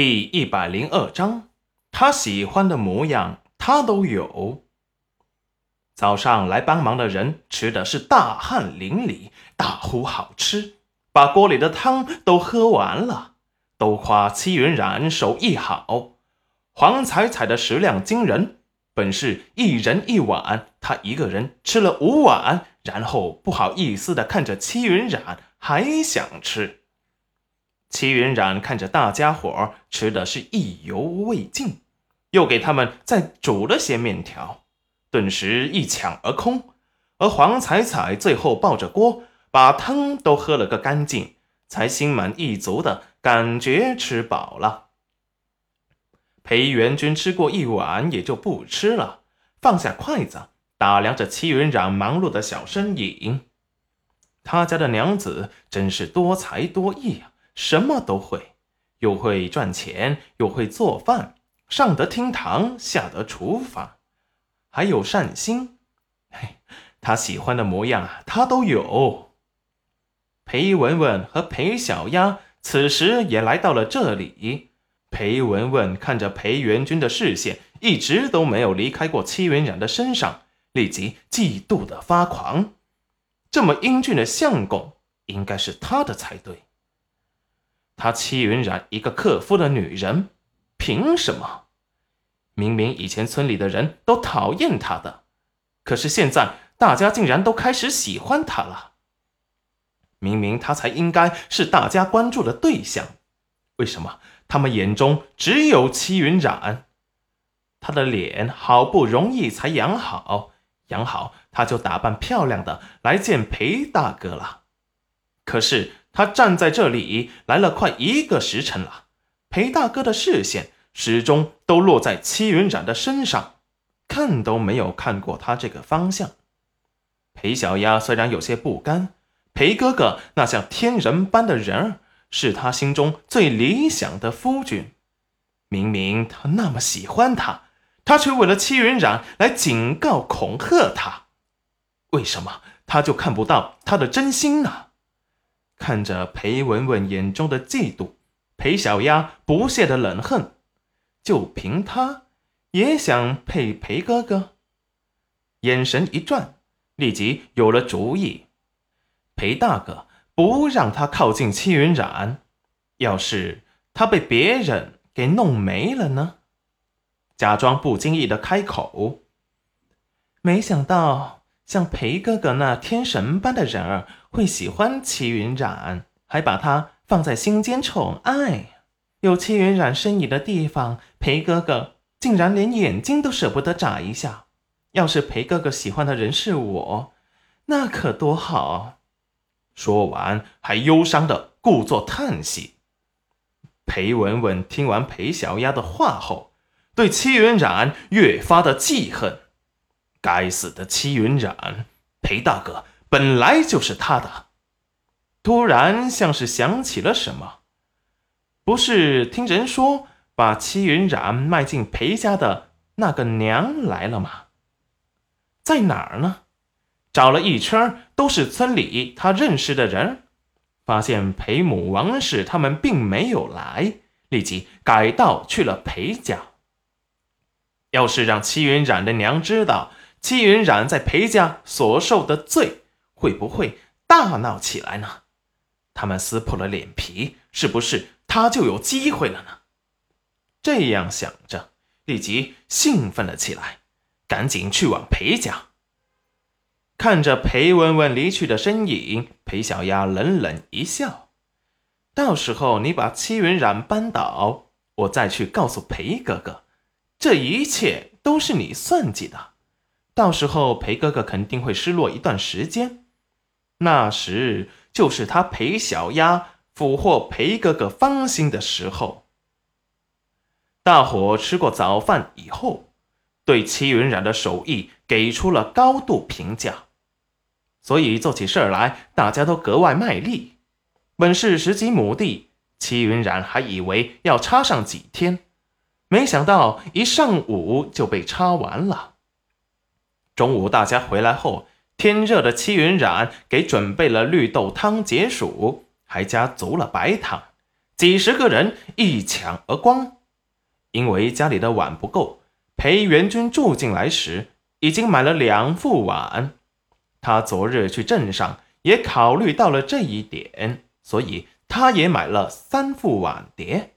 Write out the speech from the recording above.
第一百零二章，他喜欢的模样，他都有。早上来帮忙的人吃的是大汗淋漓，大呼好吃，把锅里的汤都喝完了，都夸戚云染手艺好。黄彩彩的食量惊人，本是一人一碗，他一个人吃了五碗，然后不好意思的看着戚云染，还想吃。戚云染看着大家伙吃的是意犹未尽，又给他们再煮了些面条，顿时一抢而空。而黄彩彩最后抱着锅，把汤都喝了个干净，才心满意足的感觉吃饱了。裴元君吃过一碗，也就不吃了，放下筷子，打量着戚云染忙碌的小身影。他家的娘子真是多才多艺啊！什么都会，又会赚钱，又会做饭，上得厅堂，下得厨房，还有善心。嘿，他喜欢的模样啊，他都有。裴文文和裴小丫此时也来到了这里。裴文文看着裴元君的视线一直都没有离开过戚云染的身上，立即嫉妒的发狂。这么英俊的相公，应该是他的才对。她戚云染一个克夫的女人，凭什么？明明以前村里的人都讨厌她的，可是现在大家竟然都开始喜欢她了。明明她才应该是大家关注的对象，为什么他们眼中只有戚云染？她的脸好不容易才养好，养好她就打扮漂亮的来见裴大哥了，可是。他站在这里来了快一个时辰了，裴大哥的视线始终都落在戚云染的身上，看都没有看过他这个方向。裴小丫虽然有些不甘，裴哥哥那像天人般的人儿，是他心中最理想的夫君。明明他那么喜欢他，他却为了戚云染来警告恐吓他，为什么他就看不到他的真心呢？看着裴文文眼中的嫉妒，裴小丫不屑的冷哼，就凭他也想配裴哥哥？眼神一转，立即有了主意。裴大哥不让他靠近戚云染，要是他被别人给弄没了呢？假装不经意的开口，没想到。像裴哥哥那天神般的人儿会喜欢齐云染，还把他放在心间宠爱。有齐云染身影的地方，裴哥哥竟然连眼睛都舍不得眨一下。要是裴哥哥喜欢的人是我，那可多好。说完，还忧伤的故作叹息。裴文文听完裴小丫的话后，对齐云染越发的记恨。该死的戚云染，裴大哥本来就是他的。突然像是想起了什么，不是听人说把戚云染卖进裴家的那个娘来了吗？在哪儿呢？找了一圈都是村里他认识的人，发现裴母、王氏他们并没有来，立即改道去了裴家。要是让戚云染的娘知道，戚云染在裴家所受的罪，会不会大闹起来呢？他们撕破了脸皮，是不是他就有机会了呢？这样想着，立即兴奋了起来，赶紧去往裴家。看着裴文文离去的身影，裴小丫冷冷一笑：“到时候你把戚云染扳倒，我再去告诉裴哥哥，这一切都是你算计的。”到时候裴哥哥肯定会失落一段时间，那时就是他裴小丫俘获裴哥哥芳心的时候。大伙吃过早饭以后，对戚云染的手艺给出了高度评价，所以做起事儿来大家都格外卖力。本是十几亩地，戚云染还以为要插上几天，没想到一上午就被插完了。中午大家回来后，天热的戚云染给准备了绿豆汤解暑，还加足了白糖，几十个人一抢而光。因为家里的碗不够，裴元军住进来时已经买了两副碗。他昨日去镇上也考虑到了这一点，所以他也买了三副碗碟。